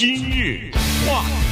今日话题，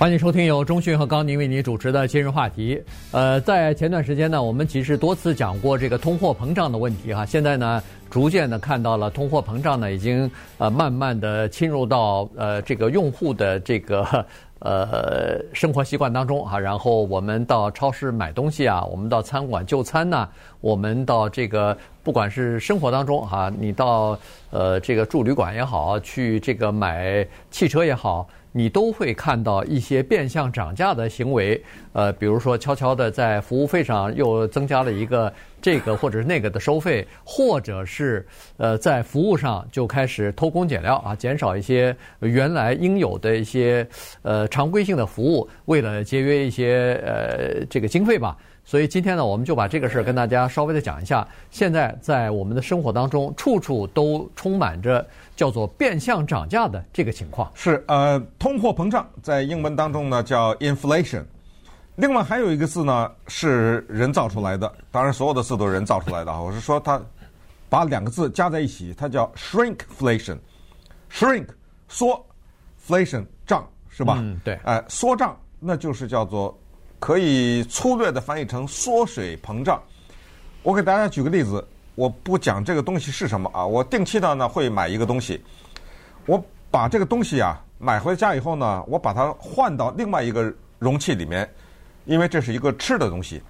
欢迎收听由中讯和高宁为你主持的今日话题。呃，在前段时间呢，我们其实多次讲过这个通货膨胀的问题哈。现在呢，逐渐的看到了通货膨胀呢，已经呃慢慢的侵入到呃这个用户的这个。呃，生活习惯当中哈，然后我们到超市买东西啊，我们到餐馆就餐呐，我们到这个不管是生活当中哈，你到呃这个住旅馆也好，去这个买汽车也好。你都会看到一些变相涨价的行为，呃，比如说悄悄的在服务费上又增加了一个这个或者是那个的收费，或者是呃在服务上就开始偷工减料啊，减少一些原来应有的一些呃常规性的服务，为了节约一些呃这个经费吧。所以今天呢，我们就把这个事儿跟大家稍微的讲一下。现在在我们的生活当中，处处都充满着叫做变相涨价的这个情况。是呃，通货膨胀在英文当中呢叫 inflation。另外还有一个字呢是人造出来的，当然所有的字都是人造出来的啊。我是说它把两个字加在一起，它叫 shrinkflation。shrink 缩，flation 胀是吧？嗯，对。哎、呃，缩胀那就是叫做。可以粗略的翻译成缩水膨胀。我给大家举个例子，我不讲这个东西是什么啊，我定期的呢会买一个东西，我把这个东西啊买回家以后呢，我把它换到另外一个容器里面，因为这是一个吃的东西。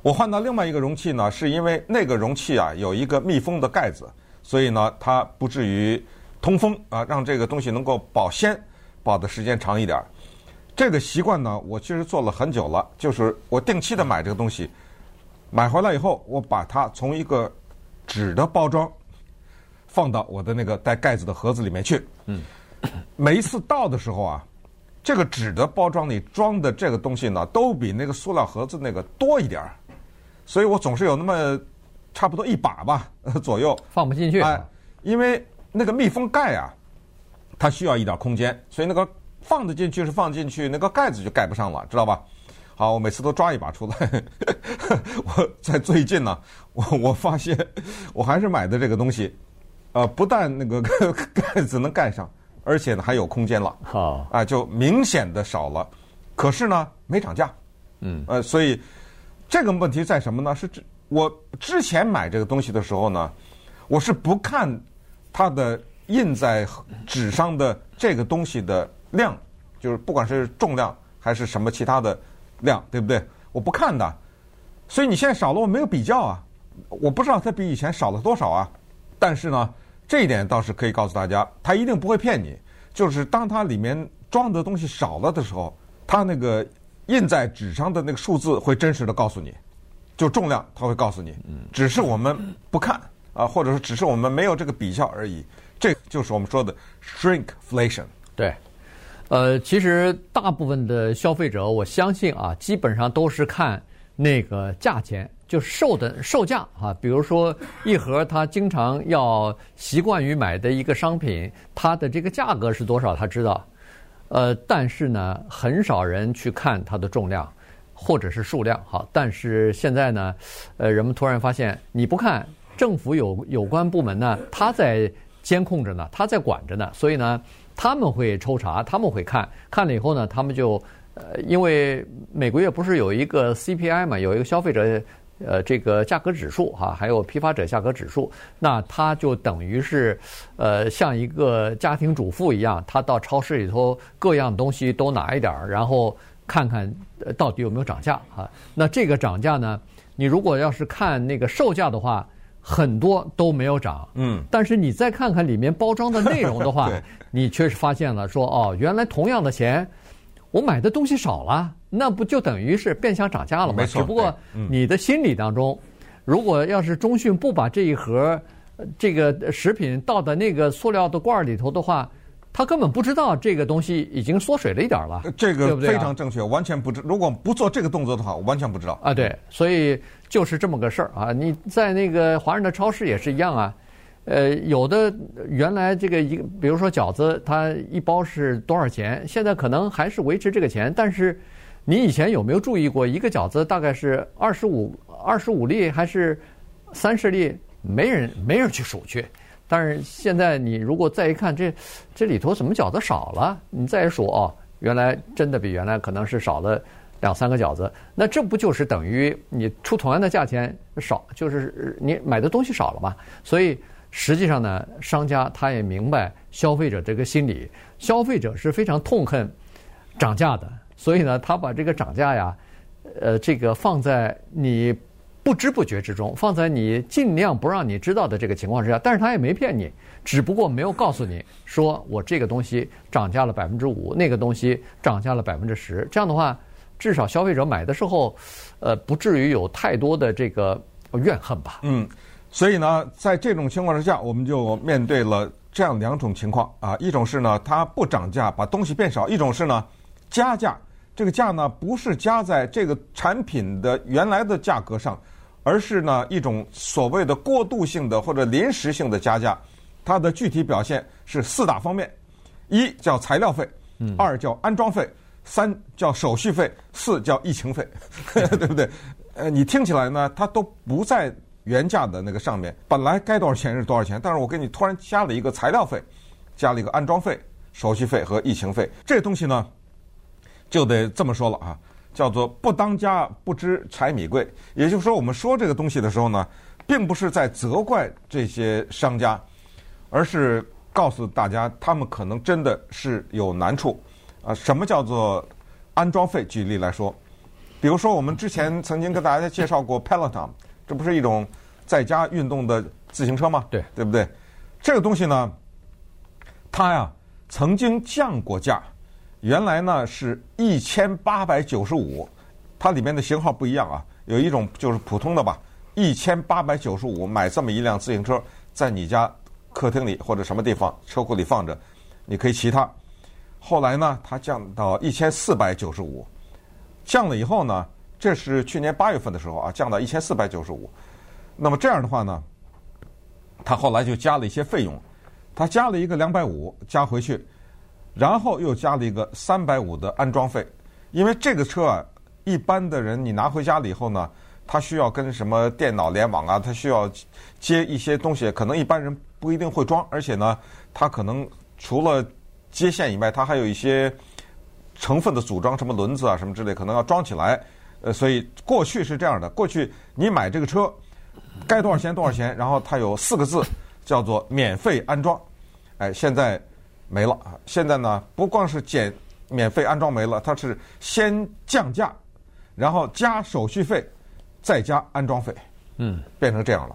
我换到另外一个容器呢，是因为那个容器啊有一个密封的盖子，所以呢它不至于通风啊，让这个东西能够保鲜保的时间长一点。这个习惯呢，我其实做了很久了。就是我定期的买这个东西，买回来以后，我把它从一个纸的包装放到我的那个带盖子的盒子里面去。嗯，每一次倒的时候啊，这个纸的包装里装的这个东西呢，都比那个塑料盒子那个多一点儿，所以我总是有那么差不多一把吧 左右放不进去。哎，因为那个密封盖啊，它需要一点空间，所以那个。放得进去是放进去，那个盖子就盖不上了，知道吧？好，我每次都抓一把出来。我在最近呢，我我发现我还是买的这个东西，呃，不但那个 盖子能盖上，而且呢还有空间了。好，啊，就明显的少了。可是呢，没涨价。嗯，呃，所以这个问题在什么呢？是我之前买这个东西的时候呢，我是不看它的印在纸上的这个东西的。量就是不管是重量还是什么其他的量，对不对？我不看的，所以你现在少了，我没有比较啊，我不知道它比以前少了多少啊。但是呢，这一点倒是可以告诉大家，它一定不会骗你。就是当它里面装的东西少了的时候，它那个印在纸上的那个数字会真实的告诉你，就重量它会告诉你。只是我们不看啊，或者说只是我们没有这个比较而已。这就是我们说的 shrinkflation。对。呃，其实大部分的消费者，我相信啊，基本上都是看那个价钱，就售的售价啊。比如说一盒他经常要习惯于买的一个商品，它的这个价格是多少，他知道。呃，但是呢，很少人去看它的重量或者是数量。好，但是现在呢，呃，人们突然发现，你不看，政府有有关部门呢，他在监控着呢，他在管着呢，所以呢。他们会抽查，他们会看，看了以后呢，他们就，呃，因为每个月不是有一个 CPI 嘛，有一个消费者，呃，这个价格指数哈，还有批发者价格指数，那他就等于是，呃，像一个家庭主妇一样，他到超市里头各样东西都拿一点儿，然后看看到底有没有涨价啊。那这个涨价呢，你如果要是看那个售价的话。很多都没有涨，嗯，但是你再看看里面包装的内容的话，对你确实发现了说哦，原来同样的钱，我买的东西少了，那不就等于是变相涨价了吗？只不过你的心理当中，嗯、如果要是中讯不把这一盒这个食品倒在那个塑料的罐里头的话。他根本不知道这个东西已经缩水了一点了，这个非常正确，完全不知。如果不做这个动作的话，我完全不知道啊。对，所以就是这么个事儿啊。你在那个华人的超市也是一样啊。呃，有的原来这个一，比如说饺子，它一包是多少钱？现在可能还是维持这个钱，但是你以前有没有注意过，一个饺子大概是二十五二十五粒还是三十粒？没人没人去数去。但是现在你如果再一看，这这里头怎么饺子少了？你再一数哦，原来真的比原来可能是少了两三个饺子。那这不就是等于你出同样的价钱少，就是你买的东西少了嘛？所以实际上呢，商家他也明白消费者这个心理，消费者是非常痛恨涨价的，所以呢，他把这个涨价呀，呃，这个放在你。不知不觉之中，放在你尽量不让你知道的这个情况之下，但是他也没骗你，只不过没有告诉你说我这个东西涨价了百分之五，那个东西涨价了百分之十。这样的话，至少消费者买的时候，呃，不至于有太多的这个怨恨吧。嗯，所以呢，在这种情况之下，我们就面对了这样两种情况啊，一种是呢，它不涨价，把东西变少；一种是呢，加价。这个价呢，不是加在这个产品的原来的价格上，而是呢一种所谓的过渡性的或者临时性的加价。它的具体表现是四大方面：一叫材料费，二叫安装费，三叫手续费，四叫疫情费，对不对？呃，你听起来呢，它都不在原价的那个上面，本来该多少钱是多少钱，但是我给你突然加了一个材料费，加了一个安装费、手续费和疫情费，这东西呢。就得这么说了啊，叫做不当家不知柴米贵。也就是说，我们说这个东西的时候呢，并不是在责怪这些商家，而是告诉大家，他们可能真的是有难处。啊，什么叫做安装费？举例来说，比如说我们之前曾经跟大家介绍过 Peloton，这不是一种在家运动的自行车吗？对，对不对？这个东西呢，它呀曾经降过价。原来呢是一千八百九十五，它里面的型号不一样啊，有一种就是普通的吧，一千八百九十五买这么一辆自行车，在你家客厅里或者什么地方车库里放着，你可以骑它。后来呢，它降到一千四百九十五，降了以后呢，这是去年八月份的时候啊，降到一千四百九十五。那么这样的话呢，它后来就加了一些费用，它加了一个两百五加回去。然后又加了一个三百五的安装费，因为这个车啊，一般的人你拿回家了以后呢，他需要跟什么电脑联网啊，他需要接一些东西，可能一般人不一定会装，而且呢，他可能除了接线以外，它还有一些成分的组装，什么轮子啊什么之类，可能要装起来。呃，所以过去是这样的，过去你买这个车该多少钱多少钱，然后它有四个字叫做免费安装。哎，现在。没了啊！现在呢，不光是减免费安装没了，它是先降价，然后加手续费，再加安装费，嗯，变成这样了。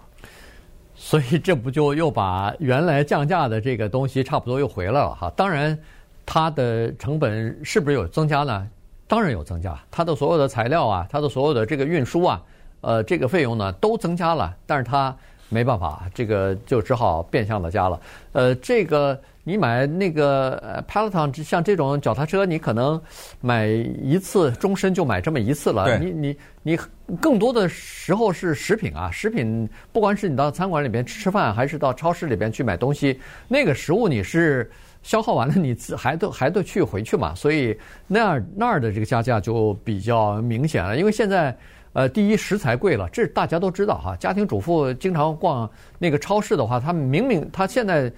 所以 这不就又把原来降价的这个东西差不多又回来了哈？当然，它的成本是不是有增加呢？当然有增加，它的所有的材料啊，它的所有的这个运输啊，呃，这个费用呢都增加了，但是它没办法，这个就只好变相的加了。呃，这个。你买那个 Peloton 像这种脚踏车，你可能买一次，终身就买这么一次了。你你你更多的时候是食品啊，食品不管是你到餐馆里边吃吃饭，还是到超市里边去买东西，那个食物你是消耗完了，你还得还得去回去嘛。所以那样那儿的这个加价就比较明显了。因为现在呃，第一食材贵了，这大家都知道哈。家庭主妇经常逛那个超市的话，他明明他现在。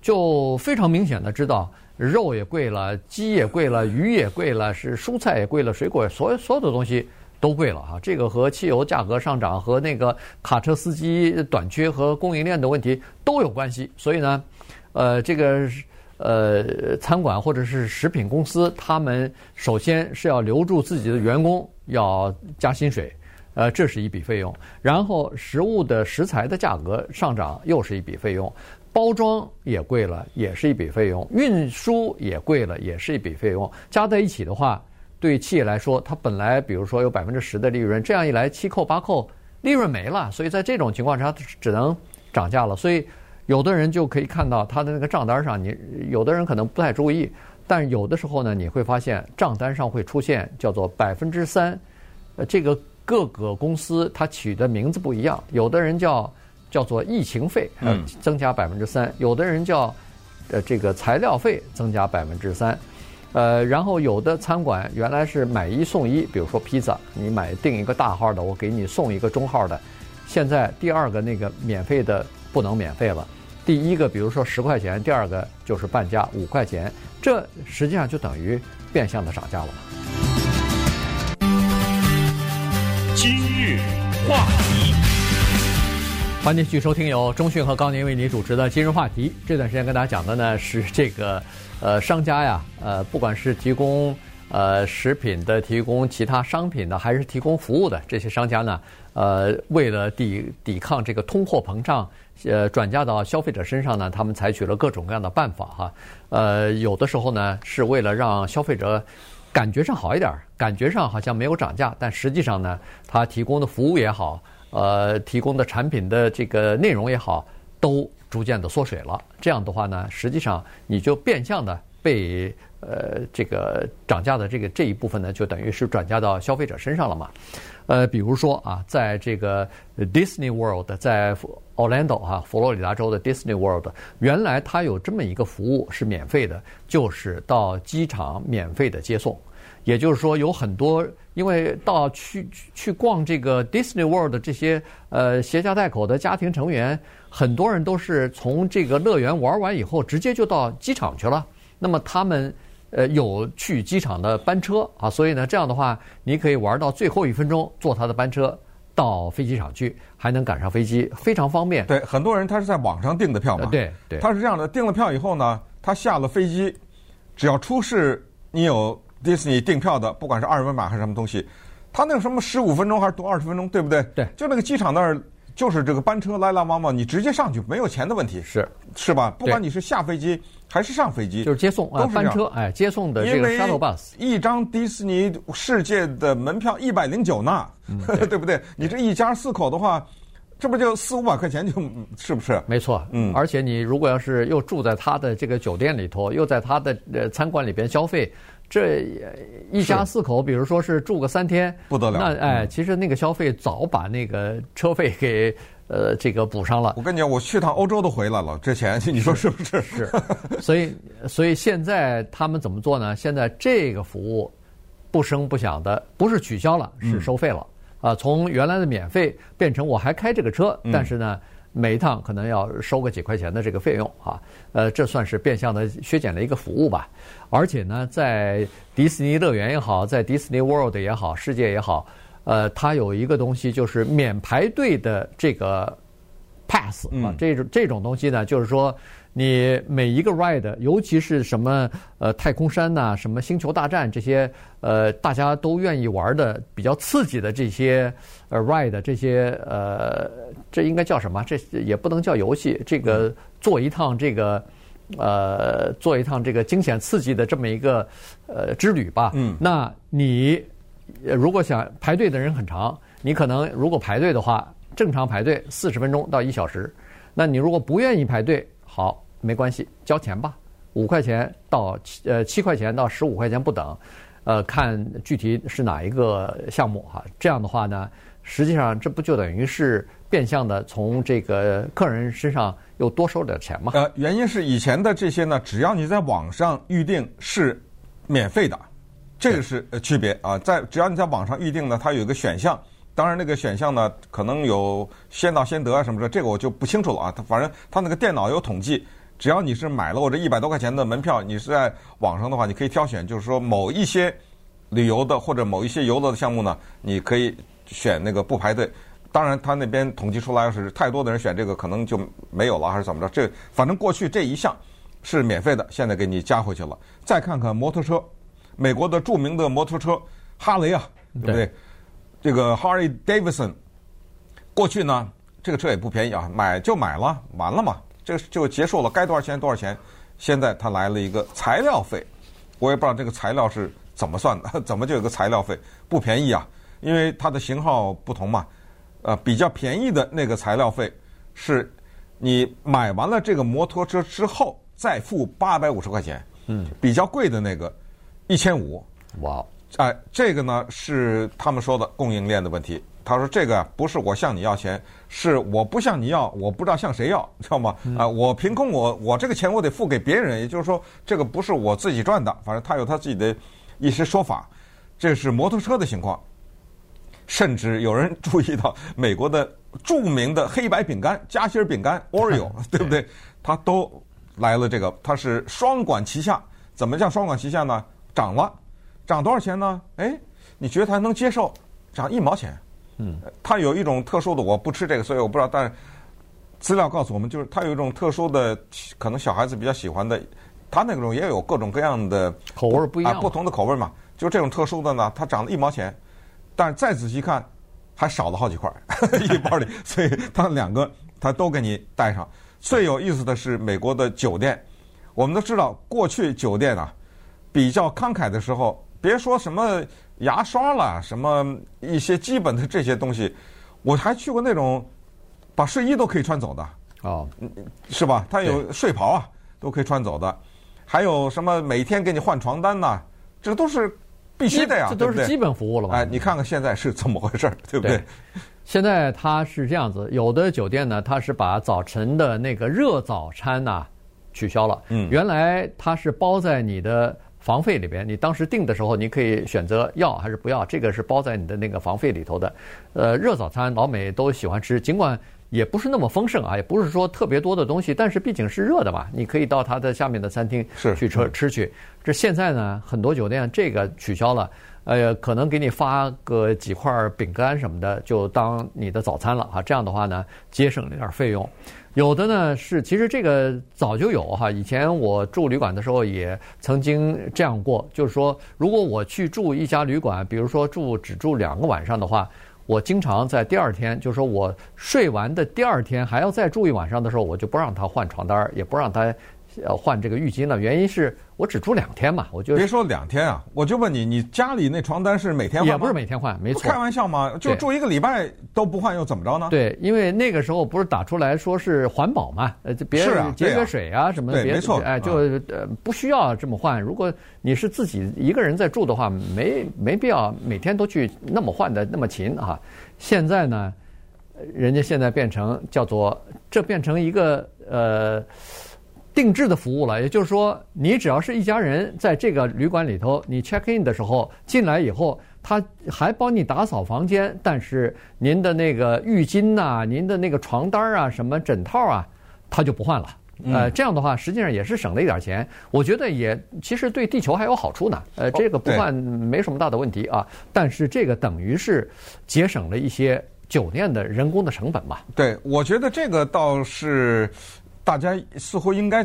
就非常明显的知道，肉也贵了，鸡也贵了，鱼也贵了，是蔬菜也贵了，水果所有所有的东西都贵了哈。这个和汽油价格上涨、和那个卡车司机短缺和供应链的问题都有关系。所以呢，呃，这个呃餐馆或者是食品公司，他们首先是要留住自己的员工，要加薪水，呃，这是一笔费用。然后食物的食材的价格上涨，又是一笔费用。包装也贵了，也是一笔费用；运输也贵了，也是一笔费用。加在一起的话，对企业来说，它本来比如说有百分之十的利润，这样一来七扣八扣，利润没了。所以在这种情况下，只能涨价了。所以有的人就可以看到他的那个账单上，你有的人可能不太注意，但有的时候呢，你会发现账单上会出现叫做百分之三。呃，这个各个公司它取的名字不一样，有的人叫。叫做疫情费，呃，增加百分之三。有的人叫，呃，这个材料费增加百分之三，呃，然后有的餐馆原来是买一送一，比如说披萨，你买订一个大号的，我给你送一个中号的。现在第二个那个免费的不能免费了，第一个，比如说十块钱，第二个就是半价五块钱，这实际上就等于变相的涨价了。今日话题，欢迎继续收听由中讯和高宁为您主持的今日话题。这段时间跟大家讲的呢是这个，呃，商家呀，呃，不管是提供呃食品的、提供其他商品的，还是提供服务的这些商家呢，呃，为了抵抵抗这个通货膨胀。呃，转嫁到消费者身上呢，他们采取了各种各样的办法哈。呃，有的时候呢，是为了让消费者感觉上好一点，感觉上好像没有涨价，但实际上呢，他提供的服务也好，呃，提供的产品的这个内容也好，都逐渐的缩水了。这样的话呢，实际上你就变相的被呃这个涨价的这个这一部分呢，就等于是转嫁到消费者身上了嘛。呃，比如说啊，在这个 Disney World，在 Orlando 哈，佛罗里达州的 Disney World，原来它有这么一个服务是免费的，就是到机场免费的接送。也就是说，有很多因为到去去逛这个 Disney World 的这些呃携家带口的家庭成员，很多人都是从这个乐园玩完以后，直接就到机场去了。那么他们。呃，有去机场的班车啊，所以呢，这样的话，你可以玩到最后一分钟，坐他的班车到飞机场去，还能赶上飞机，非常方便。对，很多人他是在网上订的票嘛。呃、对对。他是这样的，订了票以后呢，他下了飞机，只要出示你有迪士尼订票的，不管是二维码还是什么东西，他那个什么十五分钟还是多二十分钟，对不对？对。就那个机场那儿。就是这个班车来来往往，你直接上去没有钱的问题，是是吧？不管你是下飞机还是上飞机，就是接送啊，班车哎，接送的这个 shuttle bus，一张迪士尼世界的门票一百零九呢，嗯、对，对不对？你这一家四口的话，这不就四五百块钱就是不是？没错，嗯。而且你如果要是又住在他的这个酒店里头，又在他的呃餐馆里边消费。这一家四口，比如说是住个三天，不得了。那哎，其实那个消费早把那个车费给呃这个补上了。我跟你讲，我去趟欧洲都回来了，这钱你说是不是？是。所以，所以现在他们怎么做呢？现在这个服务不声不响的，不是取消了，是收费了。啊，从原来的免费变成我还开这个车，但是呢。每一趟可能要收个几块钱的这个费用啊，呃，这算是变相的削减了一个服务吧。而且呢，在迪士尼乐园也好，在迪士尼 World 也好，世界也好，呃，它有一个东西就是免排队的这个 pass 啊，这种这种东西呢，就是说。你每一个 ride，尤其是什么呃太空山呐、啊，什么星球大战这些呃大家都愿意玩的比较刺激的这些呃 ride，这些呃这应该叫什么？这也不能叫游戏，这个做一趟这个呃做一趟这个惊险刺激的这么一个呃之旅吧。嗯。那你如果想排队的人很长，你可能如果排队的话，正常排队四十分钟到一小时。那你如果不愿意排队，好。没关系，交钱吧，五块钱到七呃七块钱到十五块钱不等，呃，看具体是哪一个项目哈。这样的话呢，实际上这不就等于是变相的从这个客人身上又多收点钱吗？呃，原因是以前的这些呢，只要你在网上预定是免费的，这个是呃区别啊。在只要你在网上预定呢，它有一个选项，当然那个选项呢可能有先到先得啊什么的，这个我就不清楚了啊。它反正它那个电脑有统计。只要你是买了我这一百多块钱的门票，你是在网上的话，你可以挑选，就是说某一些旅游的或者某一些游乐的项目呢，你可以选那个不排队。当然，他那边统计出来，是太多的人选这个，可能就没有了，还是怎么着？这反正过去这一项是免费的，现在给你加回去了。再看看摩托车，美国的著名的摩托车哈雷啊，对不？对这个 Harley Davidson，过去呢，这个车也不便宜啊，买就买了，完了嘛。这个就结束了，该多少钱多少钱。现在他来了一个材料费，我也不知道这个材料是怎么算的，怎么就有个材料费？不便宜啊，因为它的型号不同嘛。呃，比较便宜的那个材料费是，你买完了这个摩托车之后再付八百五十块钱。嗯。比较贵的那个一千五。哇。哎，这个呢是他们说的供应链的问题。他说：“这个不是我向你要钱，是我不向你要，我不知道向谁要，知道吗？啊，我凭空我我这个钱我得付给别人，也就是说，这个不是我自己赚的，反正他有他自己的一些说法。这是摩托车的情况，甚至有人注意到美国的著名的黑白饼干夹心饼干 Oreo，对不对？它都来了。这个它是双管齐下，怎么叫双管齐下呢？涨了，涨多少钱呢？哎，你觉得他能接受？涨一毛钱。嗯，它有一种特殊的，我不吃这个，所以我不知道。但是资料告诉我们，就是它有一种特殊的，可能小孩子比较喜欢的。它那种也有各种各样的口味不一样，啊，不同的口味嘛。就这种特殊的呢，它涨了一毛钱，但是再仔细看，还少了好几块 一包里，所以它两个它都给你带上。最有意思的是美国的酒店，我们都知道过去酒店啊比较慷慨的时候，别说什么牙刷了，什么一些基本的这些东西，我还去过那种把睡衣都可以穿走的哦，是吧？它有睡袍啊，都可以穿走的。还有什么每天给你换床单呐？这都是必须的呀，这都是基本服务了吧？哎，你看看现在是怎么回事，对不对？现在它是这样子，有的酒店呢，它是把早晨的那个热早餐呐取消了。嗯，原来它是包在你的房费里边，你当时订的时候，你可以选择要还是不要，这个是包在你的那个房费里头的。呃，热早餐老美都喜欢吃，尽管。也不是那么丰盛啊，也不是说特别多的东西，但是毕竟是热的嘛，你可以到它的下面的餐厅去吃吃去。这现在呢，很多酒店这个取消了，呃，可能给你发个几块饼干什么的，就当你的早餐了啊。这样的话呢，节省了点费用。有的呢是，其实这个早就有哈，以前我住旅馆的时候也曾经这样过，就是说，如果我去住一家旅馆，比如说住只住两个晚上的话。我经常在第二天，就是说我睡完的第二天还要再住一晚上的时候，我就不让他换床单，也不让他呃换这个浴巾了。原因是我只住两天嘛，我就别说两天啊，我就问你，你家里那床单是每天换吗？也不是每天换，没错。开玩笑吗？就住一个礼拜都不换又怎么着呢？对，因为那个时候不是打出来说是环保嘛，呃，就别节约水啊什么的，别没错，哎，就呃不需要这么换。如果你是自己一个人在住的话，没没必要每天都去那么换的那么勤啊。现在呢，人家现在变成叫做这变成一个呃定制的服务了，也就是说，你只要是一家人在这个旅馆里头，你 check in 的时候进来以后，他还帮你打扫房间，但是您的那个浴巾呐、您的那个床单啊、什么枕套啊，他就不换了。呃，这样的话实际上也是省了一点钱，我觉得也其实对地球还有好处呢。呃，这个不换没什么大的问题啊，但是这个等于是节省了一些酒店的人工的成本嘛。对，我觉得这个倒是大家似乎应该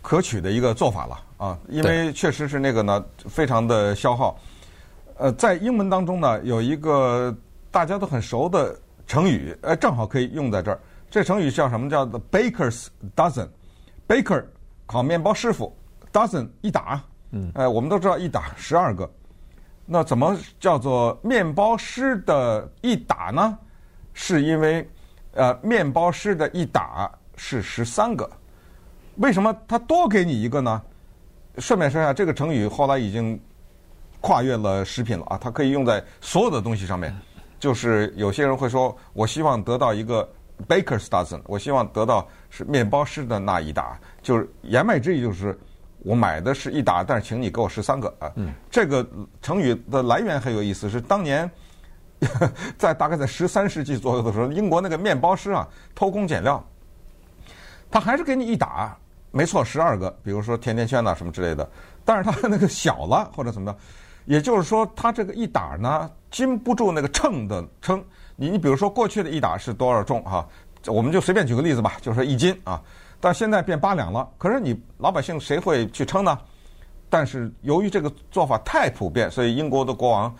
可取的一个做法了啊，因为确实是那个呢非常的消耗。呃，在英文当中呢有一个大家都很熟的成语，呃，正好可以用在这儿。这成语叫什么？叫 The Baker's Dozen。Baker 烤面包师傅，dozen 一打，嗯，哎，我们都知道一打十二个，那怎么叫做面包师的一打呢？是因为，呃，面包师的一打是十三个，为什么他多给你一个呢？顺便说一下，这个成语后来已经跨越了食品了啊，它可以用在所有的东西上面。就是有些人会说，我希望得到一个。Baker's dozen，我希望得到是面包师的那一打，就是言外之意就是我买的是一打，但是请你给我十三个啊。嗯，这个成语的来源很有意思，是当年 在大概在十三世纪左右的时候，英国那个面包师啊偷工减料，他还是给你一打，没错，十二个，比如说甜甜圈呐什么之类的，但是他那个小了或者怎么样，也就是说他这个一打呢经不住那个秤的称。你你比如说过去的一打是多少重哈？我们就随便举个例子吧，就是一斤啊，但现在变八两了。可是你老百姓谁会去称呢？但是由于这个做法太普遍，所以英国的国王，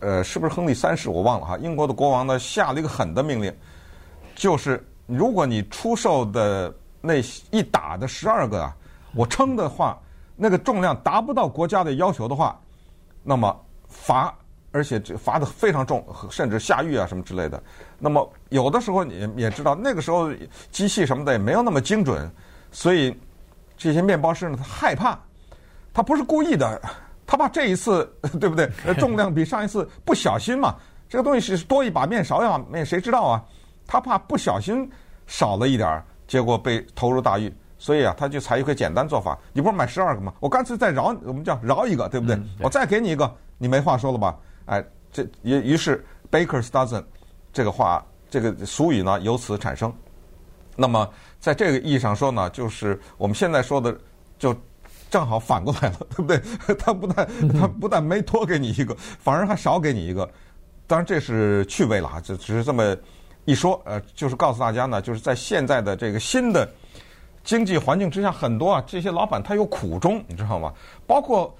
呃，是不是亨利三世我忘了哈？英国的国王呢下了一个狠的命令，就是如果你出售的那一打的十二个啊，我称的话，那个重量达不到国家的要求的话，那么罚。而且这罚的非常重，甚至下狱啊什么之类的。那么有的时候你也知道，那个时候机器什么的也没有那么精准，所以这些面包师呢，他害怕，他不是故意的，他怕这一次 对不对？重量比上一次不小心嘛，这个东西是多一把面少一把面，谁知道啊？他怕不小心少了一点儿，结果被投入大狱，所以啊，他就采一个简单做法。你不是买十二个吗？我干脆再饶，我们叫饶一个，对不对？我再给你一个，你没话说了吧？哎，这于于是 Baker's dozen 这个话，这个俗语呢由此产生。那么在这个意义上说呢，就是我们现在说的，就正好反过来了，对不对？他不但 他不但没多给你一个，反而还少给你一个。当然这是趣味了啊，就只是这么一说。呃，就是告诉大家呢，就是在现在的这个新的经济环境之下，很多啊这些老板他有苦衷，你知道吗？包括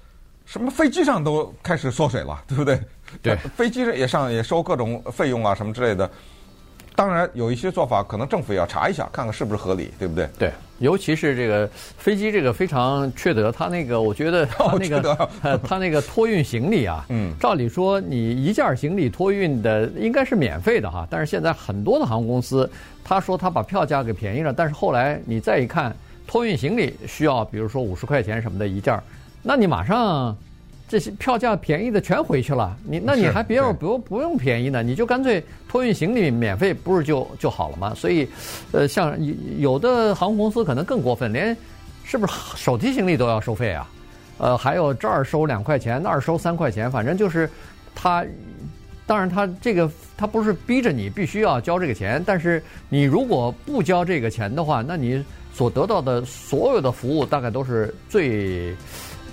什么飞机上都开始缩水了，对不对？对，飞机上也上也收各种费用啊什么之类的。当然，有一些做法可能政府也要查一下，看看是不是合理，对不对？对，尤其是这个飞机，这个非常缺德。他那个，我觉得他那个，呃，他那个托运行李啊，嗯，照理说你一件行李托运的应该是免费的哈，但是现在很多的航空公司，他说他把票价给便宜了，但是后来你再一看，托运行李需要比如说五十块钱什么的一件，那你马上。这些票价便宜的全回去了，你那你还别要不用不用便宜呢，你就干脆托运行李免费，不是就就好了吗？所以，呃，像有的航空公司可能更过分，连是不是手提行李都要收费啊？呃，还有这儿收两块钱，那儿收三块钱，反正就是他，当然他这个他不是逼着你必须要交这个钱，但是你如果不交这个钱的话，那你所得到的所有的服务大概都是最。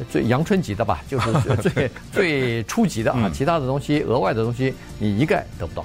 最阳春级的吧，就是 最最初级的啊，其他的东西、额外的东西，你一概得不到。